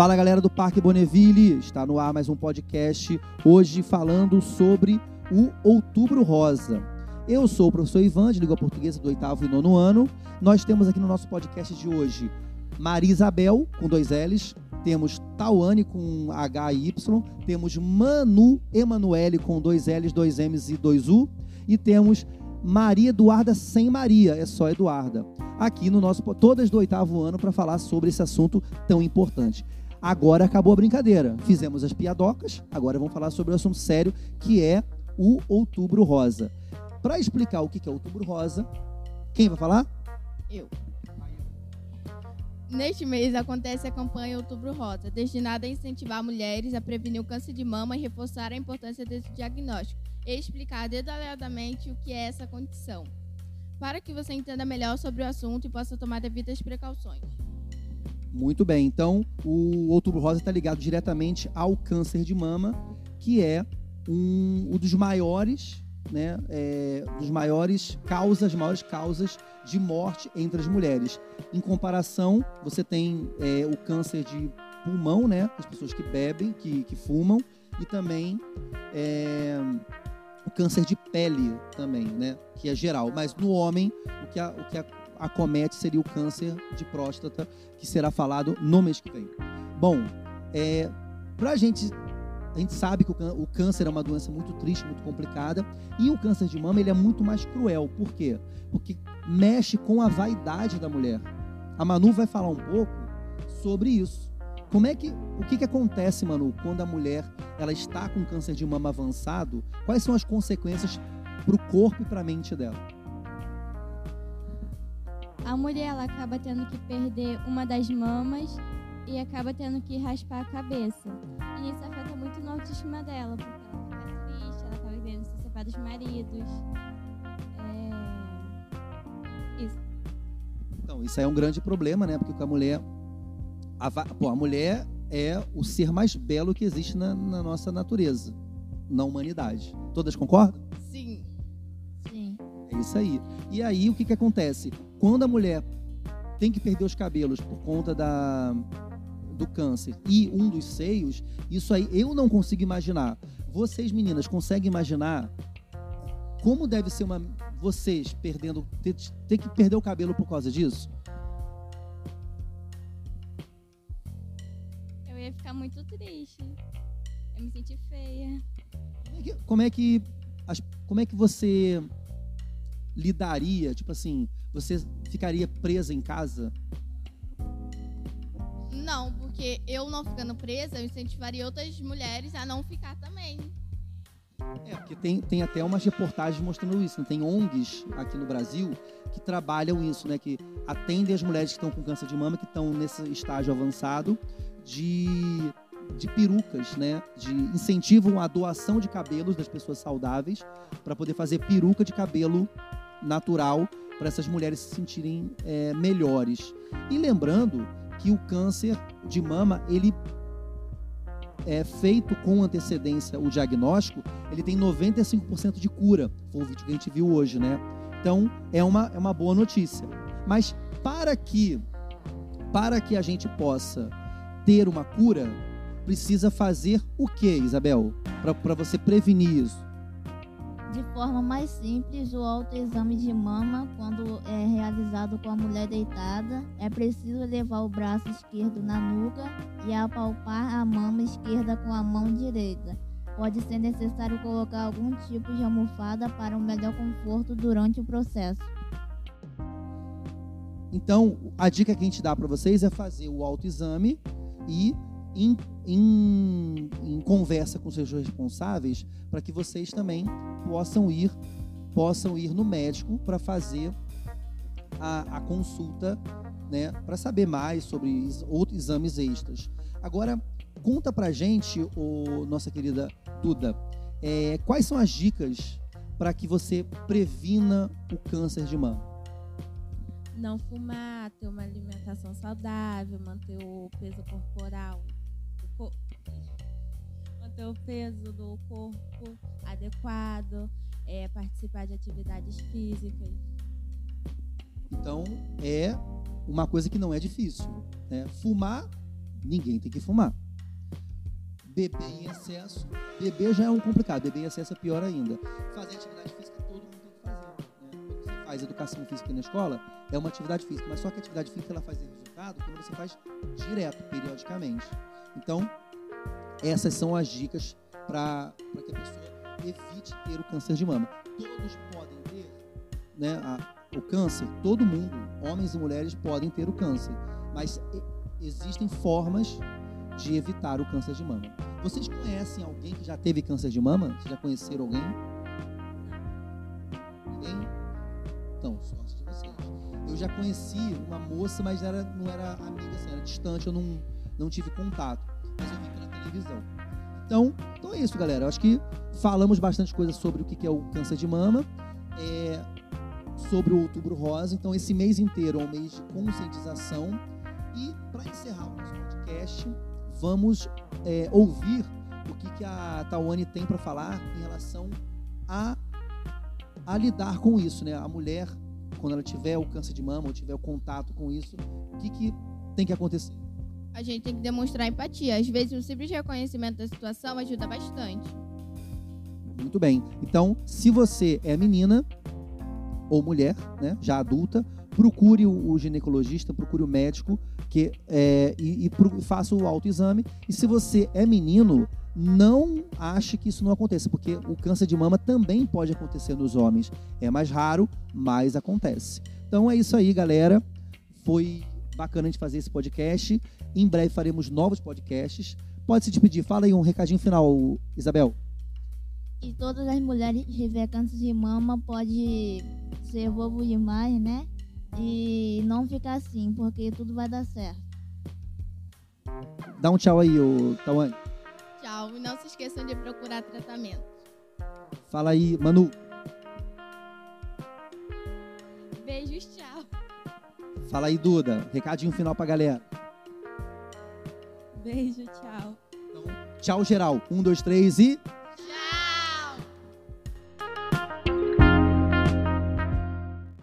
Fala galera do Parque Bonneville, está no ar mais um podcast, hoje falando sobre o Outubro Rosa. Eu sou o professor Ivan, de língua portuguesa do oitavo e nono ano. Nós temos aqui no nosso podcast de hoje Maria Isabel, com dois L's, temos Tauane com H e Y, temos Manu Emanuele com dois L's, dois M's e dois U, e temos Maria Eduarda sem Maria, é só Eduarda. Aqui no nosso todas do oitavo ano para falar sobre esse assunto tão importante. Agora acabou a brincadeira. Fizemos as piadocas, agora vamos falar sobre o assunto sério que é o Outubro Rosa. Para explicar o que é Outubro Rosa, quem vai falar? Eu. Neste mês acontece a campanha Outubro Rosa, destinada a incentivar mulheres a prevenir o câncer de mama e reforçar a importância desse diagnóstico e explicar detalhadamente o que é essa condição, para que você entenda melhor sobre o assunto e possa tomar devidas precauções. Muito bem, então o Outubro Rosa está ligado diretamente ao câncer de mama, que é um, um dos maiores né, é, dos maiores causas, maiores causas de morte entre as mulheres. Em comparação, você tem é, o câncer de pulmão, né, as pessoas que bebem, que, que fumam, e também é, o câncer de pele também, né, que é geral. Mas no homem, o que, a, o que a, acomete seria o câncer de próstata, que será falado no mês que vem. Bom, é, para a gente a gente sabe que o câncer é uma doença muito triste, muito complicada, e o câncer de mama ele é muito mais cruel. Por quê? Porque mexe com a vaidade da mulher. A Manu vai falar um pouco sobre isso. Como é que o que, que acontece, Manu, quando a mulher ela está com câncer de mama avançado? Quais são as consequências para o corpo e para a mente dela? A mulher ela acaba tendo que perder uma das mamas e acaba tendo que raspar a cabeça. E isso afeta muito na autoestima dela, porque ela fica triste, ela acaba querendo se separar dos maridos. É... Isso. Então, isso é um grande problema, né? Porque com a mulher. A, pô, a mulher é o ser mais belo que existe na, na nossa natureza, na humanidade. Todas concordam? Sim. Isso aí. E aí, o que, que acontece? Quando a mulher tem que perder os cabelos por conta da, do câncer e um dos seios, isso aí eu não consigo imaginar. Vocês, meninas, conseguem imaginar como deve ser uma vocês perdendo ter, ter que perder o cabelo por causa disso? Eu ia ficar muito triste. Eu me senti feia. Como é que, como é que, como é que você lidaria? Tipo assim, você ficaria presa em casa não, porque eu não ficando presa, eu incentivaria outras mulheres a não ficar também. É, porque tem, tem até umas reportagens mostrando isso. Né? Tem ONGs aqui no Brasil que trabalham isso, né? Que atendem as mulheres que estão com câncer de mama, que estão nesse estágio avançado de, de perucas, né? De incentivam a doação de cabelos das pessoas saudáveis para poder fazer peruca de cabelo natural para essas mulheres se sentirem é, melhores. E lembrando que o câncer de mama, ele é feito com antecedência o diagnóstico, ele tem 95% de cura. Foi o vídeo que a gente viu hoje, né? Então, é uma, é uma boa notícia. Mas para que para que a gente possa ter uma cura, precisa fazer o que, Isabel? Para você prevenir isso? De forma mais simples, o autoexame de mama, quando é realizado com a mulher deitada, é preciso levar o braço esquerdo na nuca e apalpar a mama esquerda com a mão direita. Pode ser necessário colocar algum tipo de almofada para um melhor conforto durante o processo. Então, a dica que a gente dá para vocês é fazer o autoexame e em, em, em conversa com seus responsáveis para que vocês também possam ir possam ir no médico para fazer a, a consulta, né, para saber mais sobre outros exames extras. Agora, conta para gente, o, nossa querida Duda, é, quais são as dicas para que você previna o câncer de mama? Não fumar, ter uma alimentação saudável, manter o peso corporal manter o peso do corpo adequado, é, participar de atividades físicas. Então, é uma coisa que não é difícil. Né? Fumar, ninguém tem que fumar. Beber em excesso, beber já é um complicado, beber em excesso é pior ainda. Fazer atividade física todo mundo tem que fazer. Né? Quando você faz educação física na escola, é uma atividade física, mas só que a atividade física ela faz resultado quando você faz direto, periodicamente. Então, essas são as dicas para que a pessoa evite ter o câncer de mama. Todos podem ter né, a, o câncer, todo mundo, homens e mulheres, podem ter o câncer, mas existem formas de evitar o câncer de mama. Vocês conhecem alguém que já teve câncer de mama? Vocês já conheceram alguém? Ninguém? Então, sorte de vocês. Eu já conheci uma moça, mas era, não era amiga, assim, era distante, eu não, não tive contato. Mas eu vi televisão. Então, então é isso, galera. Eu acho que falamos bastante coisa sobre o que é o câncer de mama. É, sobre o Outubro Rosa. Então, esse mês inteiro é um mês de conscientização. E, para encerrar o nosso podcast, vamos é, ouvir o que, que a Tawane tem para falar em relação a, a lidar com isso, né? A mulher, quando ela tiver o câncer de mama ou tiver o contato com isso, o que, que tem que acontecer? A gente tem que demonstrar empatia. Às vezes, o simples reconhecimento da situação ajuda bastante. Muito bem. Então, se você é menina ou mulher, né, já adulta, procure o, ginecologista, procure o médico que, é, e, e faça o autoexame. E se você é menino, não ache que isso não aconteça, porque o câncer de mama também pode acontecer nos homens. É mais raro, mas acontece. Então é isso aí, galera. Foi bacana a gente fazer esse podcast. Em breve faremos novos podcasts. Pode se despedir. Fala aí um recadinho final, Isabel. E todas as mulheres que tiver câncer de mama pode ser bobo demais, né? E não ficar assim, porque tudo vai dar certo. Dá um tchau aí, ô Tawane. Tchau. E não se esqueçam de procurar tratamento. Fala aí, Manu. Fala aí, Duda. Recadinho final pra galera. Beijo, tchau. Então, tchau, geral. Um, dois, três e.